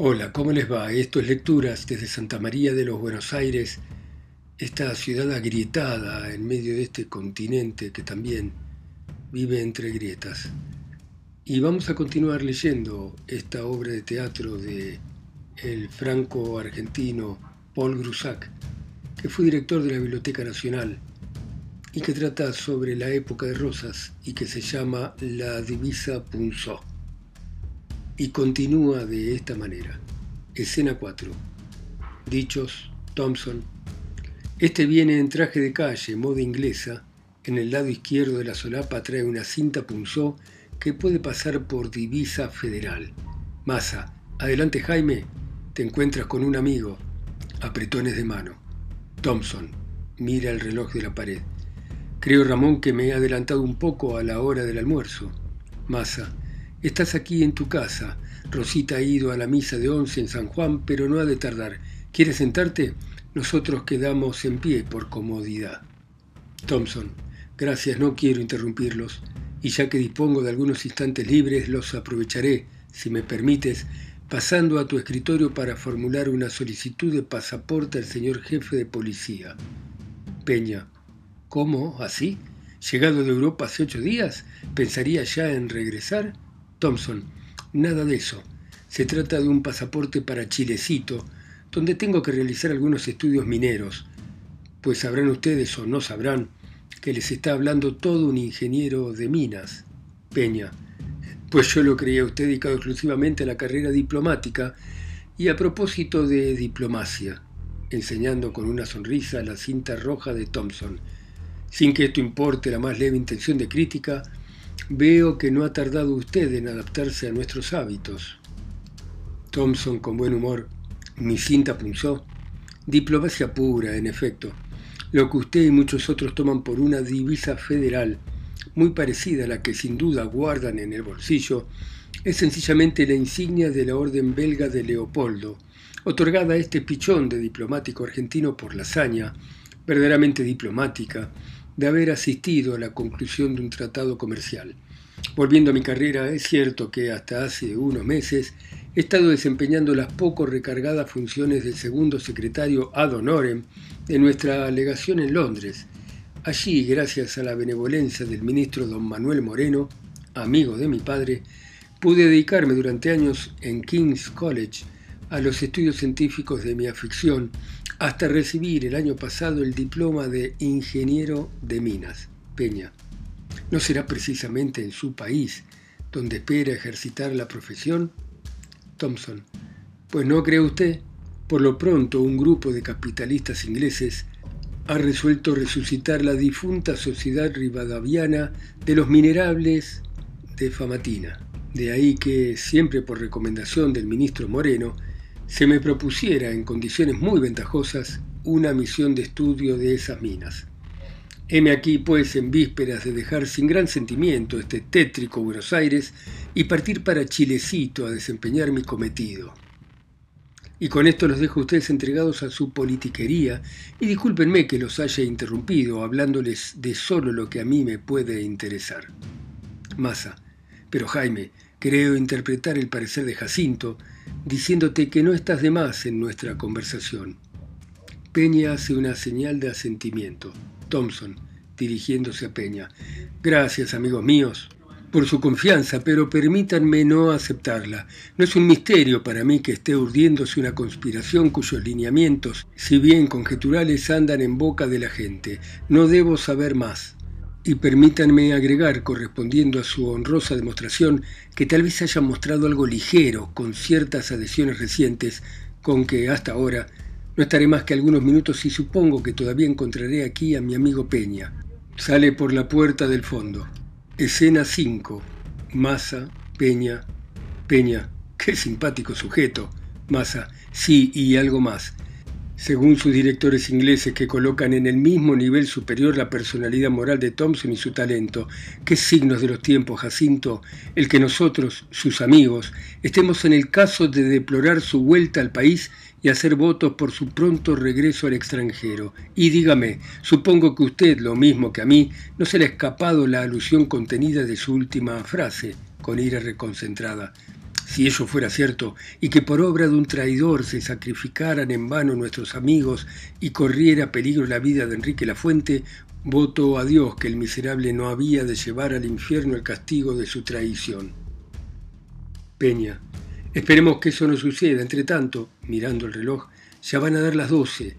Hola, ¿cómo les va? Esto es Lecturas desde Santa María de los Buenos Aires, esta ciudad agrietada en medio de este continente que también vive entre grietas. Y vamos a continuar leyendo esta obra de teatro de el franco-argentino Paul Grusac, que fue director de la Biblioteca Nacional y que trata sobre la época de Rosas y que se llama La Divisa Punzó y continúa de esta manera. Escena 4. Dichos, Thompson. Este viene en traje de calle, moda inglesa. En el lado izquierdo de la solapa trae una cinta punzó que puede pasar por divisa federal. Masa. Adelante Jaime. Te encuentras con un amigo. Apretones de mano. Thompson. Mira el reloj de la pared. Creo, Ramón, que me he adelantado un poco a la hora del almuerzo. Masa. Estás aquí en tu casa. Rosita ha ido a la misa de once en San Juan, pero no ha de tardar. ¿Quieres sentarte? Nosotros quedamos en pie por comodidad. Thompson, gracias, no quiero interrumpirlos, y ya que dispongo de algunos instantes libres, los aprovecharé, si me permites, pasando a tu escritorio para formular una solicitud de pasaporte al señor jefe de policía. Peña, ¿cómo? ¿Así? ¿Llegado de Europa hace ocho días? ¿Pensaría ya en regresar? Thompson, nada de eso. Se trata de un pasaporte para Chilecito, donde tengo que realizar algunos estudios mineros, pues sabrán ustedes o no sabrán que les está hablando todo un ingeniero de minas. Peña, pues yo lo creía usted dedicado exclusivamente a la carrera diplomática y a propósito de diplomacia, enseñando con una sonrisa la cinta roja de Thompson. Sin que esto importe la más leve intención de crítica, Veo que no ha tardado usted en adaptarse a nuestros hábitos. Thompson, con buen humor, mi cinta punzó. Diplomacia pura, en efecto. Lo que usted y muchos otros toman por una divisa federal, muy parecida a la que sin duda guardan en el bolsillo, es sencillamente la insignia de la Orden Belga de Leopoldo, otorgada a este pichón de diplomático argentino por la hazaña, verdaderamente diplomática, de haber asistido a la conclusión de un tratado comercial. Volviendo a mi carrera, es cierto que hasta hace unos meses he estado desempeñando las poco recargadas funciones del segundo secretario ad honorem de nuestra legación en Londres. Allí, gracias a la benevolencia del ministro don Manuel Moreno, amigo de mi padre, pude dedicarme durante años en King's College a los estudios científicos de mi afición hasta recibir el año pasado el diploma de ingeniero de minas, Peña. ¿No será precisamente en su país donde espera ejercitar la profesión? Thompson. Pues no cree usted. Por lo pronto, un grupo de capitalistas ingleses ha resuelto resucitar la difunta sociedad rivadaviana de los minerables de Famatina. De ahí que, siempre por recomendación del ministro Moreno, se me propusiera en condiciones muy ventajosas una misión de estudio de esas minas. Heme aquí, pues, en vísperas de dejar sin gran sentimiento este tétrico Buenos Aires y partir para Chilecito a desempeñar mi cometido. Y con esto los dejo a ustedes entregados a su politiquería y discúlpenme que los haya interrumpido hablándoles de solo lo que a mí me puede interesar. Masa, pero Jaime, creo interpretar el parecer de Jacinto diciéndote que no estás de más en nuestra conversación. Peña hace una señal de asentimiento. Thompson, dirigiéndose a Peña. Gracias, amigos míos, por su confianza, pero permítanme no aceptarla. No es un misterio para mí que esté urdiéndose una conspiración cuyos lineamientos, si bien conjeturales, andan en boca de la gente. No debo saber más. Y permítanme agregar, correspondiendo a su honrosa demostración, que tal vez hayan mostrado algo ligero con ciertas adhesiones recientes, con que hasta ahora no estaré más que algunos minutos y supongo que todavía encontraré aquí a mi amigo Peña. Sale por la puerta del fondo. Escena 5. Masa, Peña, Peña. Qué simpático sujeto. Masa, sí, y algo más según sus directores ingleses que colocan en el mismo nivel superior la personalidad moral de Thompson y su talento. ¿Qué signos de los tiempos, Jacinto? El que nosotros, sus amigos, estemos en el caso de deplorar su vuelta al país y hacer votos por su pronto regreso al extranjero. Y dígame, supongo que usted, lo mismo que a mí, no se le ha escapado la alusión contenida de su última frase, con ira reconcentrada. Si ello fuera cierto, y que por obra de un traidor se sacrificaran en vano nuestros amigos y corriera peligro la vida de Enrique la Fuente, voto a Dios que el miserable no había de llevar al infierno el castigo de su traición. Peña. Esperemos que eso no suceda. Entre tanto, mirando el reloj, ya van a dar las doce.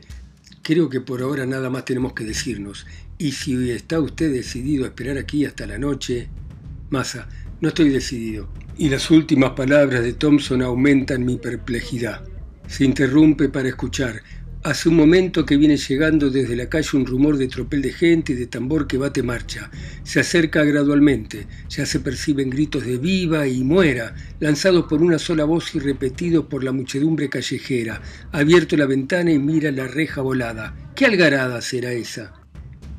Creo que por ahora nada más tenemos que decirnos. Y si está usted decidido a esperar aquí hasta la noche... Massa, no estoy decidido. Y las últimas palabras de Thompson aumentan mi perplejidad. Se interrumpe para escuchar. Hace un momento que viene llegando desde la calle un rumor de tropel de gente y de tambor que bate marcha. Se acerca gradualmente. Ya se perciben gritos de viva y muera, lanzados por una sola voz y repetidos por la muchedumbre callejera. Abierto la ventana y mira la reja volada. ¿Qué algarada será esa?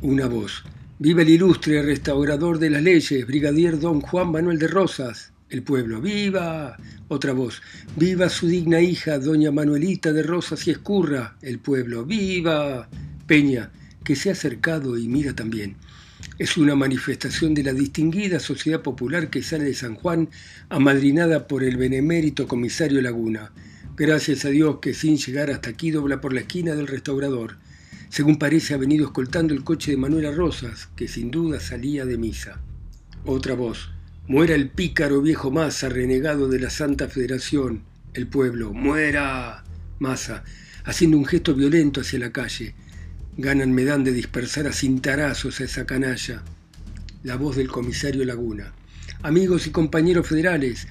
Una voz. Viva el ilustre restaurador de las leyes, brigadier don Juan Manuel de Rosas. El pueblo, ¡viva! Otra voz, ¡viva su digna hija, doña Manuelita de Rosas y Escurra! El pueblo, ¡viva! Peña, que se ha acercado y mira también. Es una manifestación de la distinguida sociedad popular que sale de San Juan, amadrinada por el benemérito comisario Laguna. Gracias a Dios que sin llegar hasta aquí dobla por la esquina del restaurador. Según parece ha venido escoltando el coche de Manuela Rosas, que sin duda salía de misa. Otra voz, Muera el pícaro viejo Massa, renegado de la Santa Federación. El pueblo, muera. Massa, haciendo un gesto violento hacia la calle. Ganan me dan de dispersar a cintarazos a esa canalla. La voz del comisario Laguna. Amigos y compañeros federales,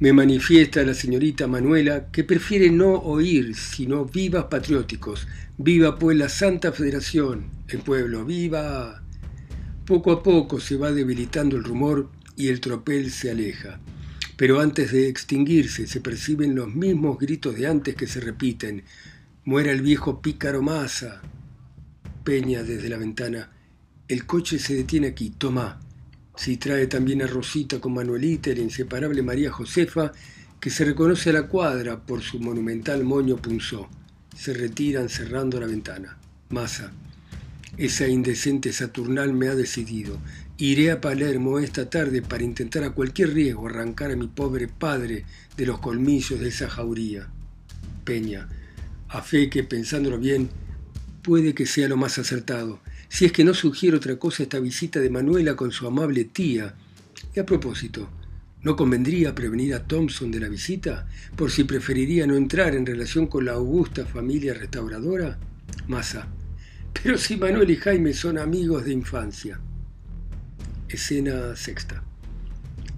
me manifiesta la señorita Manuela que prefiere no oír, sino vivas patrióticos. Viva pues la Santa Federación, el pueblo, viva. Poco a poco se va debilitando el rumor y el tropel se aleja. Pero antes de extinguirse se perciben los mismos gritos de antes que se repiten. Muera el viejo pícaro Masa. Peña desde la ventana. El coche se detiene aquí, toma. Si trae también a Rosita con Manuelita la inseparable María Josefa, que se reconoce a la cuadra por su monumental moño punzó. Se retiran cerrando la ventana. Masa. Esa indecente Saturnal me ha decidido. Iré a Palermo esta tarde para intentar a cualquier riesgo arrancar a mi pobre padre de los colmillos de esa jauría. Peña, a fe que, pensándolo bien, puede que sea lo más acertado, si es que no sugiere otra cosa esta visita de Manuela con su amable tía. Y a propósito, ¿no convendría prevenir a Thompson de la visita, por si preferiría no entrar en relación con la augusta familia restauradora? Masa, pero si Manuel y Jaime son amigos de infancia. Escena sexta.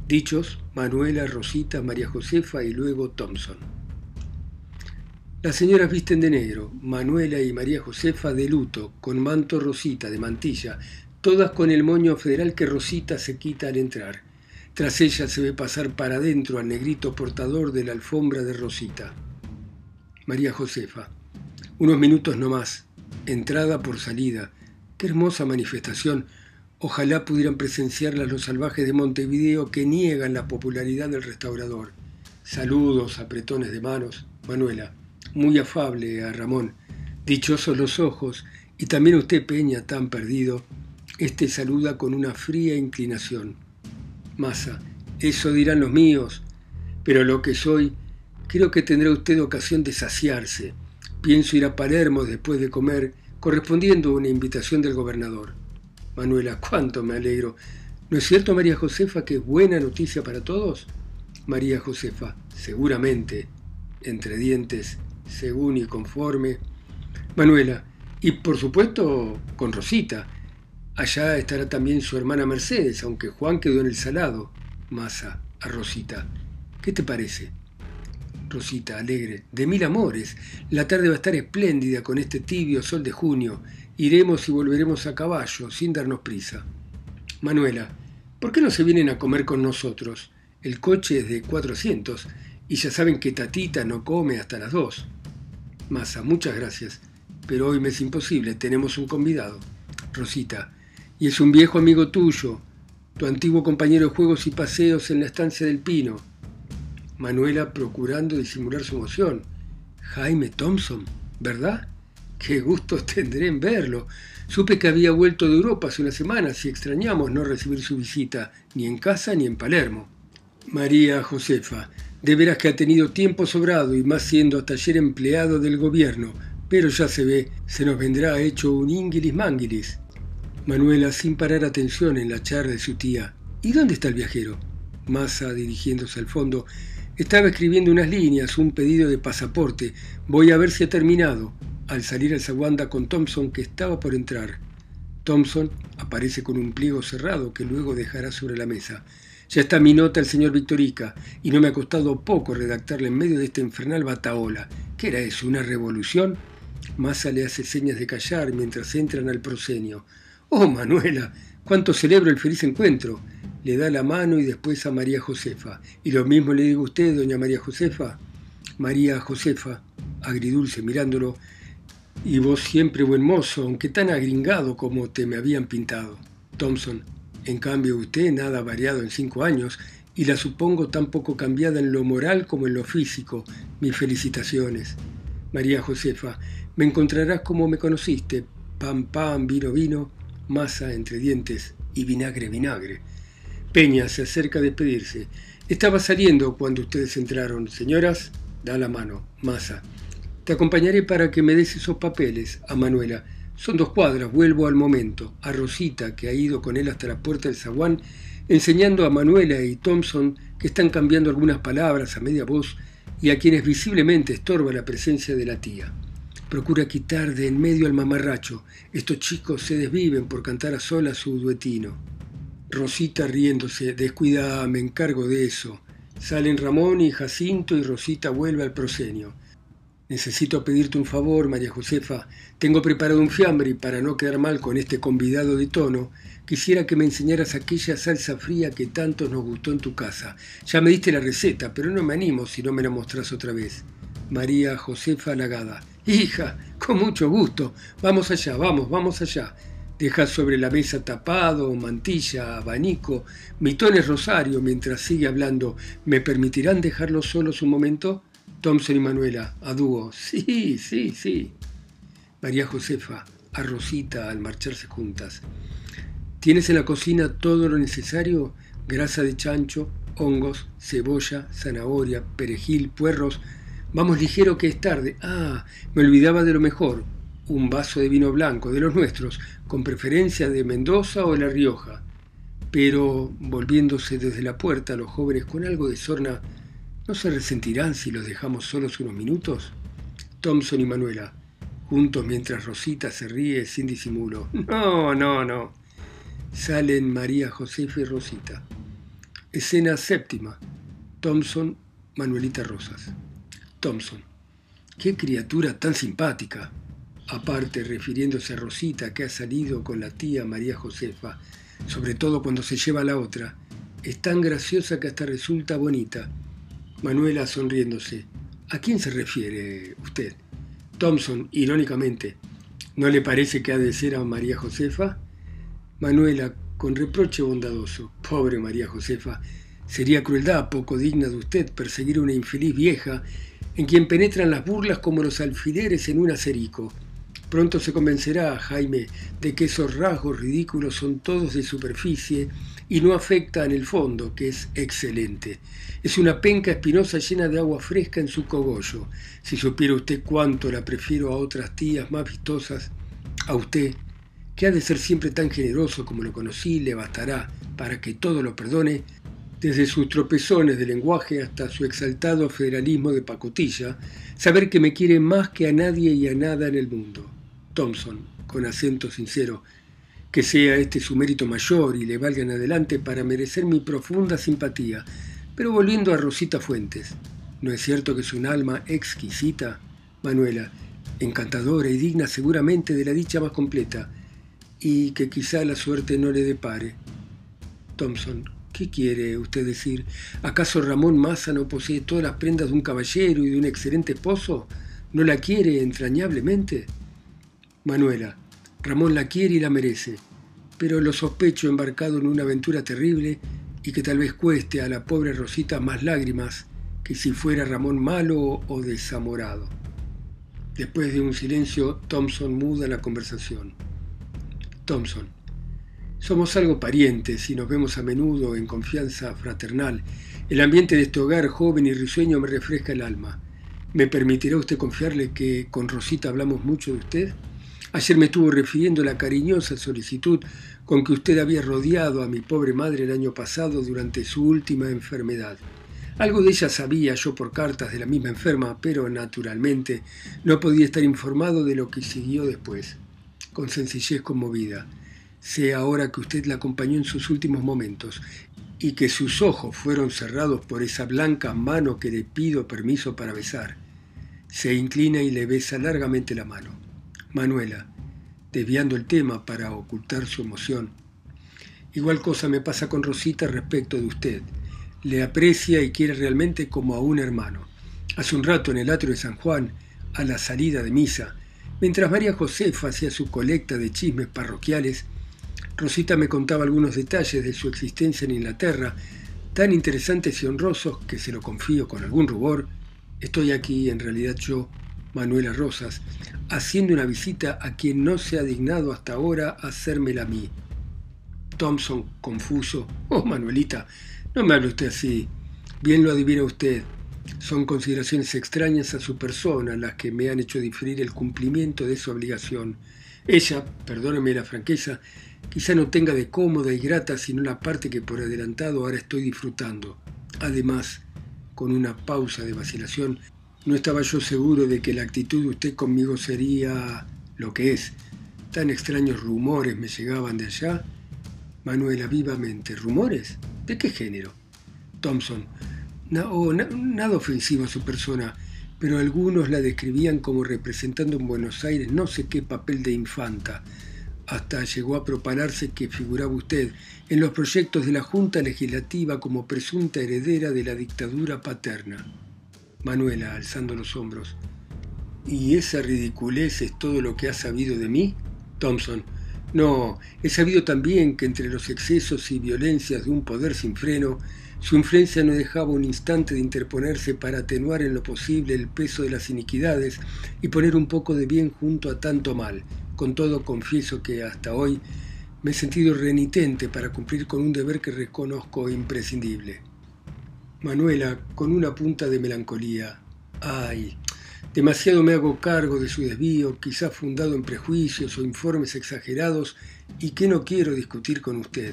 Dichos, Manuela, Rosita, María Josefa y luego Thompson. Las señoras visten de negro, Manuela y María Josefa de luto, con manto Rosita de mantilla, todas con el moño federal que Rosita se quita al entrar. Tras ella se ve pasar para adentro al negrito portador de la alfombra de Rosita. María Josefa. Unos minutos no más. Entrada por salida. Qué hermosa manifestación Ojalá pudieran presenciarla los salvajes de Montevideo que niegan la popularidad del restaurador. Saludos, apretones de manos. Manuela, muy afable a Ramón. Dichosos los ojos, y también usted, Peña, tan perdido. Este saluda con una fría inclinación. Masa, eso dirán los míos, pero lo que soy, creo que tendrá usted ocasión de saciarse. Pienso ir a Palermo después de comer, correspondiendo a una invitación del gobernador. Manuela, cuánto me alegro. ¿No es cierto, María Josefa, que buena noticia para todos? María Josefa, seguramente, entre dientes, según y conforme. Manuela, y por supuesto con Rosita. Allá estará también su hermana Mercedes, aunque Juan quedó en el salado. Masa, a Rosita. ¿Qué te parece? Rosita, alegre, de mil amores. La tarde va a estar espléndida con este tibio sol de junio Iremos y volveremos a caballo, sin darnos prisa. Manuela, ¿por qué no se vienen a comer con nosotros? El coche es de 400 y ya saben que Tatita no come hasta las 2. Masa, muchas gracias, pero hoy me es imposible, tenemos un convidado. Rosita, y es un viejo amigo tuyo, tu antiguo compañero de juegos y paseos en la estancia del Pino. Manuela procurando disimular su emoción. Jaime Thompson, ¿verdad? Qué gusto tendré en verlo. Supe que había vuelto de Europa hace unas semanas y extrañamos no recibir su visita, ni en casa ni en Palermo. María Josefa, De veras que ha tenido tiempo sobrado y más siendo hasta ayer empleado del gobierno, pero ya se ve, se nos vendrá hecho un inguilis manguilis. Manuela, sin parar atención en la charla de su tía, ¿y dónde está el viajero? Massa, dirigiéndose al fondo, estaba escribiendo unas líneas, un pedido de pasaporte. Voy a ver si ha terminado. Al salir al zaguanda con Thompson, que estaba por entrar. Thompson aparece con un pliego cerrado que luego dejará sobre la mesa. Ya está mi nota el señor Victorica, y no me ha costado poco redactarla en medio de esta infernal bataola. ¿Qué era eso? ¿Una revolución? Massa le hace señas de callar mientras entran al proscenio. Oh, Manuela, cuánto celebro el feliz encuentro. Le da la mano y después a María Josefa. Y lo mismo le digo a usted, doña María Josefa. María Josefa, agridulce mirándolo, y vos siempre buen mozo, aunque tan agringado como te me habían pintado. Thompson, en cambio usted nada variado en cinco años, y la supongo tan poco cambiada en lo moral como en lo físico. Mis felicitaciones. María Josefa, me encontrarás como me conociste, pan, pan, vino, vino, masa entre dientes y vinagre, vinagre. Peña se acerca a despedirse. Estaba saliendo cuando ustedes entraron. Señoras, da la mano. Masa. Te acompañaré para que me des esos papeles a Manuela. Son dos cuadras, vuelvo al momento. A Rosita, que ha ido con él hasta la puerta del zaguán, enseñando a Manuela y Thompson que están cambiando algunas palabras a media voz y a quienes visiblemente estorba la presencia de la tía. Procura quitar de en medio al mamarracho. Estos chicos se desviven por cantar a solas su duetino. Rosita riéndose, descuida, me encargo de eso. Salen Ramón y Jacinto y Rosita vuelve al proscenio. Necesito pedirte un favor, María Josefa. Tengo preparado un fiambre y para no quedar mal con este convidado de tono, quisiera que me enseñaras aquella salsa fría que tanto nos gustó en tu casa. Ya me diste la receta, pero no me animo si no me la mostrás otra vez. María Josefa Lagada. Hija, con mucho gusto. Vamos allá, vamos, vamos allá. Deja sobre la mesa tapado, mantilla, abanico, mitones rosario mientras sigue hablando. ¿Me permitirán dejarlo solos un momento? Thompson y Manuela, a dúo. Sí, sí, sí. María Josefa, a Rosita al marcharse juntas. ¿Tienes en la cocina todo lo necesario? Grasa de chancho, hongos, cebolla, zanahoria, perejil, puerros, Vamos ligero que es tarde. Ah, me olvidaba de lo mejor. Un vaso de vino blanco, de los nuestros, con preferencia de Mendoza o La Rioja. Pero, volviéndose desde la puerta, los jóvenes con algo de sorna, ¿no se resentirán si los dejamos solos unos minutos? Thompson y Manuela, juntos mientras Rosita se ríe sin disimulo. No, no, no. Salen María Josefa y Rosita. Escena séptima. Thompson, Manuelita Rosas. Thompson. Qué criatura tan simpática. Aparte, refiriéndose a Rosita, que ha salido con la tía María Josefa, sobre todo cuando se lleva a la otra, es tan graciosa que hasta resulta bonita. Manuela sonriéndose. ¿A quién se refiere usted? Thompson, irónicamente. ¿No le parece que ha de ser a María Josefa? Manuela, con reproche bondadoso. Pobre María Josefa, sería crueldad poco digna de usted perseguir a una infeliz vieja en quien penetran las burlas como los alfileres en un acerico. Pronto se convencerá, Jaime, de que esos rasgos ridículos son todos de superficie y no afectan el fondo, que es excelente. Es una penca espinosa llena de agua fresca en su cogollo. Si supiera usted cuánto la prefiero a otras tías más vistosas, a usted, que ha de ser siempre tan generoso como lo conocí, le bastará, para que todo lo perdone, desde sus tropezones de lenguaje hasta su exaltado federalismo de pacotilla, saber que me quiere más que a nadie y a nada en el mundo. Thompson, con acento sincero, que sea este su mérito mayor y le valga en adelante para merecer mi profunda simpatía. Pero volviendo a Rosita Fuentes, ¿no es cierto que es un alma exquisita? Manuela, encantadora y digna seguramente de la dicha más completa, y que quizá la suerte no le depare. Thompson, ¿Qué quiere usted decir? ¿Acaso Ramón Massa no posee todas las prendas de un caballero y de un excelente esposo? ¿No la quiere entrañablemente? Manuela, Ramón la quiere y la merece, pero lo sospecho embarcado en una aventura terrible y que tal vez cueste a la pobre Rosita más lágrimas que si fuera Ramón malo o desamorado. Después de un silencio, Thompson muda la conversación. Thompson, somos algo parientes y nos vemos a menudo en confianza fraternal. El ambiente de este hogar joven y risueño me refresca el alma. ¿Me permitirá usted confiarle que con Rosita hablamos mucho de usted? Ayer me estuvo refiriendo la cariñosa solicitud con que usted había rodeado a mi pobre madre el año pasado durante su última enfermedad. Algo de ella sabía yo por cartas de la misma enferma, pero naturalmente no podía estar informado de lo que siguió después. Con sencillez conmovida. Sé ahora que usted la acompañó en sus últimos momentos y que sus ojos fueron cerrados por esa blanca mano que le pido permiso para besar. Se inclina y le besa largamente la mano. Manuela, desviando el tema para ocultar su emoción. Igual cosa me pasa con Rosita respecto de usted. Le aprecia y quiere realmente como a un hermano. Hace un rato en el atrio de San Juan, a la salida de misa, mientras María Josefa hacía su colecta de chismes parroquiales, Rosita me contaba algunos detalles de su existencia en Inglaterra, tan interesantes y honrosos que se lo confío con algún rubor. Estoy aquí, en realidad yo, Manuela Rosas, haciendo una visita a quien no se ha dignado hasta ahora hacérmela a mí. Thompson, confuso. Oh, Manuelita, no me hable usted así. Bien lo adivina usted. Son consideraciones extrañas a su persona las que me han hecho diferir el cumplimiento de su obligación. Ella, perdóneme la franqueza, quizá no tenga de cómoda y grata sino la parte que por adelantado ahora estoy disfrutando. Además, con una pausa de vacilación, no estaba yo seguro de que la actitud de usted conmigo sería lo que es. Tan extraños rumores me llegaban de allá. Manuela, vivamente. ¿Rumores? ¿De qué género? Thompson. No, nada ofensivo a su persona, pero algunos la describían como representando en Buenos Aires no sé qué papel de infanta. Hasta llegó a propalarse que figuraba usted en los proyectos de la Junta Legislativa como presunta heredera de la dictadura paterna. Manuela, alzando los hombros. ¿Y esa ridiculez es todo lo que has sabido de mí? Thompson. No, he sabido también que entre los excesos y violencias de un poder sin freno, su influencia no dejaba un instante de interponerse para atenuar en lo posible el peso de las iniquidades y poner un poco de bien junto a tanto mal. Con todo confieso que hasta hoy me he sentido renitente para cumplir con un deber que reconozco imprescindible. Manuela, con una punta de melancolía. Ay, demasiado me hago cargo de su desvío, quizá fundado en prejuicios o informes exagerados, y que no quiero discutir con usted.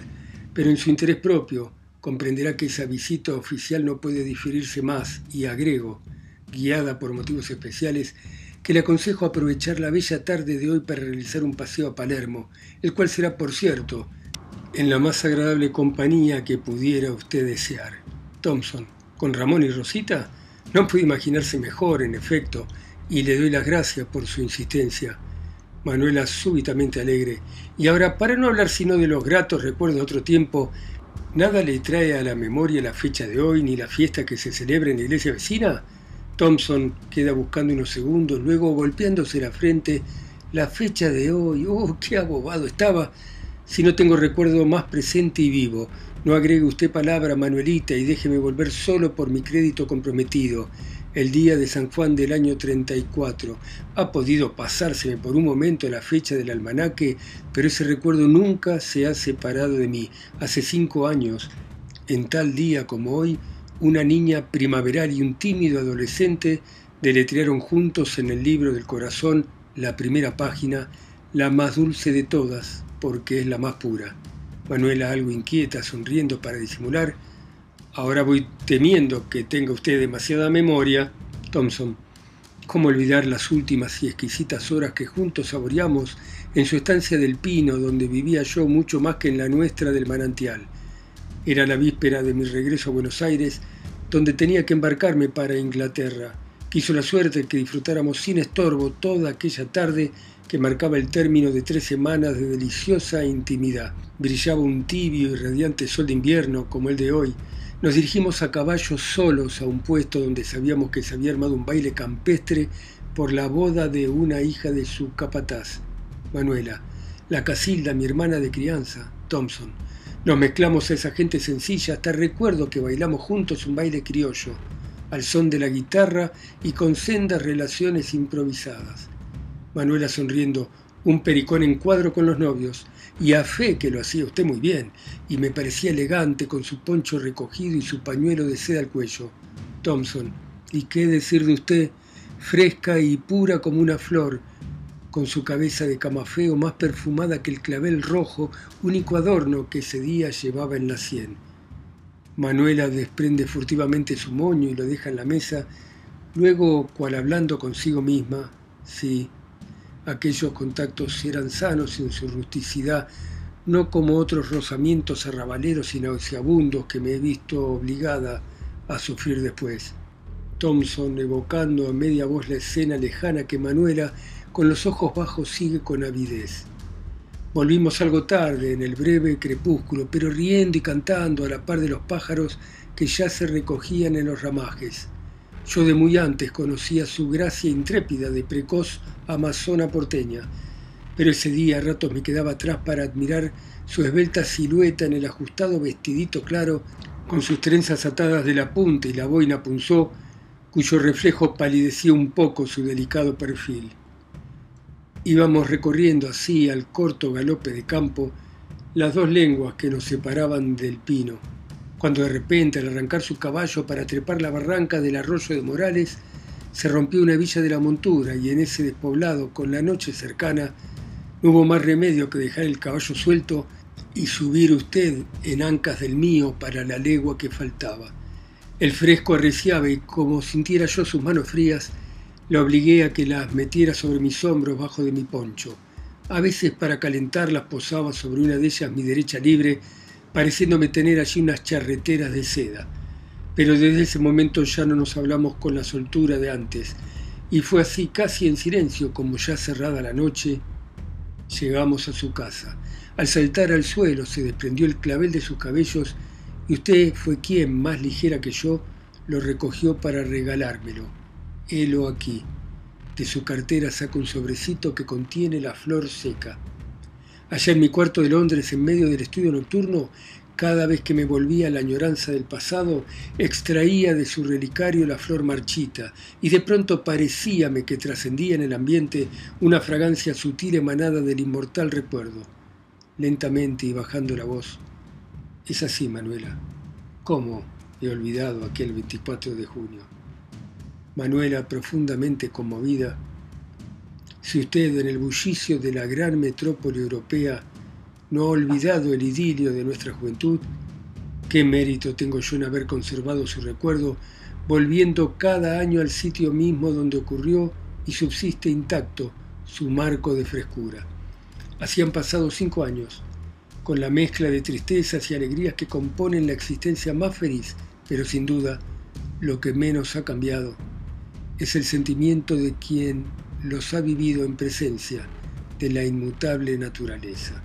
Pero en su interés propio, comprenderá que esa visita oficial no puede diferirse más, y agrego, guiada por motivos especiales, que le aconsejo aprovechar la bella tarde de hoy para realizar un paseo a Palermo, el cual será, por cierto, en la más agradable compañía que pudiera usted desear. Thompson, con Ramón y Rosita, no puede imaginarse mejor, en efecto, y le doy las gracias por su insistencia. Manuela súbitamente alegre. Y ahora, para no hablar sino de los gratos recuerdos de otro tiempo, ¿nada le trae a la memoria la fecha de hoy ni la fiesta que se celebra en la iglesia vecina? Thompson queda buscando unos segundos, luego golpeándose la frente. La fecha de hoy, oh, qué abobado estaba. Si no tengo recuerdo más presente y vivo, no agregue usted palabra, Manuelita, y déjeme volver solo por mi crédito comprometido. El día de San Juan del año 34. Ha podido pasárseme por un momento la fecha del almanaque, pero ese recuerdo nunca se ha separado de mí. Hace cinco años, en tal día como hoy, una niña primaveral y un tímido adolescente deletrearon juntos en el libro del corazón la primera página, la más dulce de todas, porque es la más pura. Manuela, algo inquieta, sonriendo para disimular. Ahora voy temiendo que tenga usted demasiada memoria. Thompson, ¿cómo olvidar las últimas y exquisitas horas que juntos saboreamos en su estancia del Pino, donde vivía yo mucho más que en la nuestra del manantial? Era la víspera de mi regreso a Buenos Aires, donde tenía que embarcarme para Inglaterra. Quiso la suerte que disfrutáramos sin estorbo toda aquella tarde que marcaba el término de tres semanas de deliciosa intimidad. Brillaba un tibio y radiante sol de invierno como el de hoy. Nos dirigimos a caballo solos a un puesto donde sabíamos que se había armado un baile campestre por la boda de una hija de su capataz, Manuela, la Casilda, mi hermana de crianza, Thompson. Nos mezclamos a esa gente sencilla, hasta recuerdo que bailamos juntos un baile criollo, al son de la guitarra y con sendas relaciones improvisadas. Manuela sonriendo, un pericón en cuadro con los novios, y a fe que lo hacía usted muy bien, y me parecía elegante con su poncho recogido y su pañuelo de seda al cuello. Thompson, ¿y qué decir de usted? Fresca y pura como una flor, con su cabeza de camafeo más perfumada que el clavel rojo, único adorno que ese día llevaba en la sien. Manuela desprende furtivamente su moño y lo deja en la mesa, luego, cual hablando consigo misma, sí, aquellos contactos eran sanos en su rusticidad, no como otros rozamientos arrabaleros y nauseabundos que me he visto obligada a sufrir después. Thompson, evocando a media voz la escena lejana que Manuela con los ojos bajos sigue con avidez. Volvimos algo tarde en el breve crepúsculo, pero riendo y cantando a la par de los pájaros que ya se recogían en los ramajes. Yo de muy antes conocía su gracia intrépida de precoz amazona porteña, pero ese día a ratos me quedaba atrás para admirar su esbelta silueta en el ajustado vestidito claro, con sus trenzas atadas de la punta y la boina punzó, cuyo reflejo palidecía un poco su delicado perfil. Íbamos recorriendo así al corto galope de campo las dos lenguas que nos separaban del pino, cuando de repente al arrancar su caballo para trepar la barranca del arroyo de Morales, se rompió una villa de la montura y en ese despoblado, con la noche cercana, no hubo más remedio que dejar el caballo suelto y subir usted en ancas del mío para la legua que faltaba. El fresco arreciaba y como sintiera yo sus manos frías, le obligué a que las metiera sobre mis hombros bajo de mi poncho. A veces para calentarlas posaba sobre una de ellas mi derecha libre, pareciéndome tener allí unas charreteras de seda. Pero desde ese momento ya no nos hablamos con la soltura de antes, y fue así casi en silencio, como ya cerrada la noche, llegamos a su casa. Al saltar al suelo se desprendió el clavel de sus cabellos y usted fue quien, más ligera que yo, lo recogió para regalármelo. Helo aquí. De su cartera saca un sobrecito que contiene la flor seca. Allá en mi cuarto de Londres, en medio del estudio nocturno, cada vez que me volvía la añoranza del pasado, extraía de su relicario la flor marchita, y de pronto parecíame que trascendía en el ambiente una fragancia sutil emanada del inmortal recuerdo. Lentamente y bajando la voz. Es así, Manuela. ¿Cómo he olvidado aquel 24 de junio? Manuela, profundamente conmovida, si usted en el bullicio de la gran metrópoli europea no ha olvidado el idilio de nuestra juventud, qué mérito tengo yo en haber conservado su recuerdo, volviendo cada año al sitio mismo donde ocurrió y subsiste intacto su marco de frescura. Así han pasado cinco años, con la mezcla de tristezas y alegrías que componen la existencia más feliz, pero sin duda lo que menos ha cambiado es el sentimiento de quien los ha vivido en presencia de la inmutable naturaleza.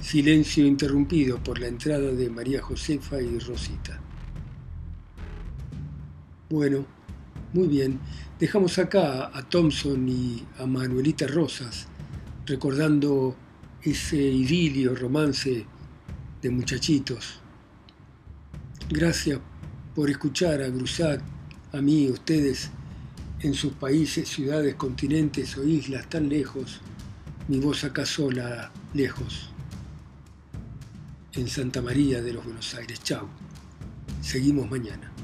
Silencio interrumpido por la entrada de María Josefa y Rosita. Bueno, muy bien, dejamos acá a Thompson y a Manuelita Rosas, recordando ese idilio, romance de muchachitos. Gracias por escuchar a Grusac, a mí, a ustedes, en sus países, ciudades, continentes o islas tan lejos, mi voz acá sola, lejos, en Santa María de los Buenos Aires. Chao. Seguimos mañana.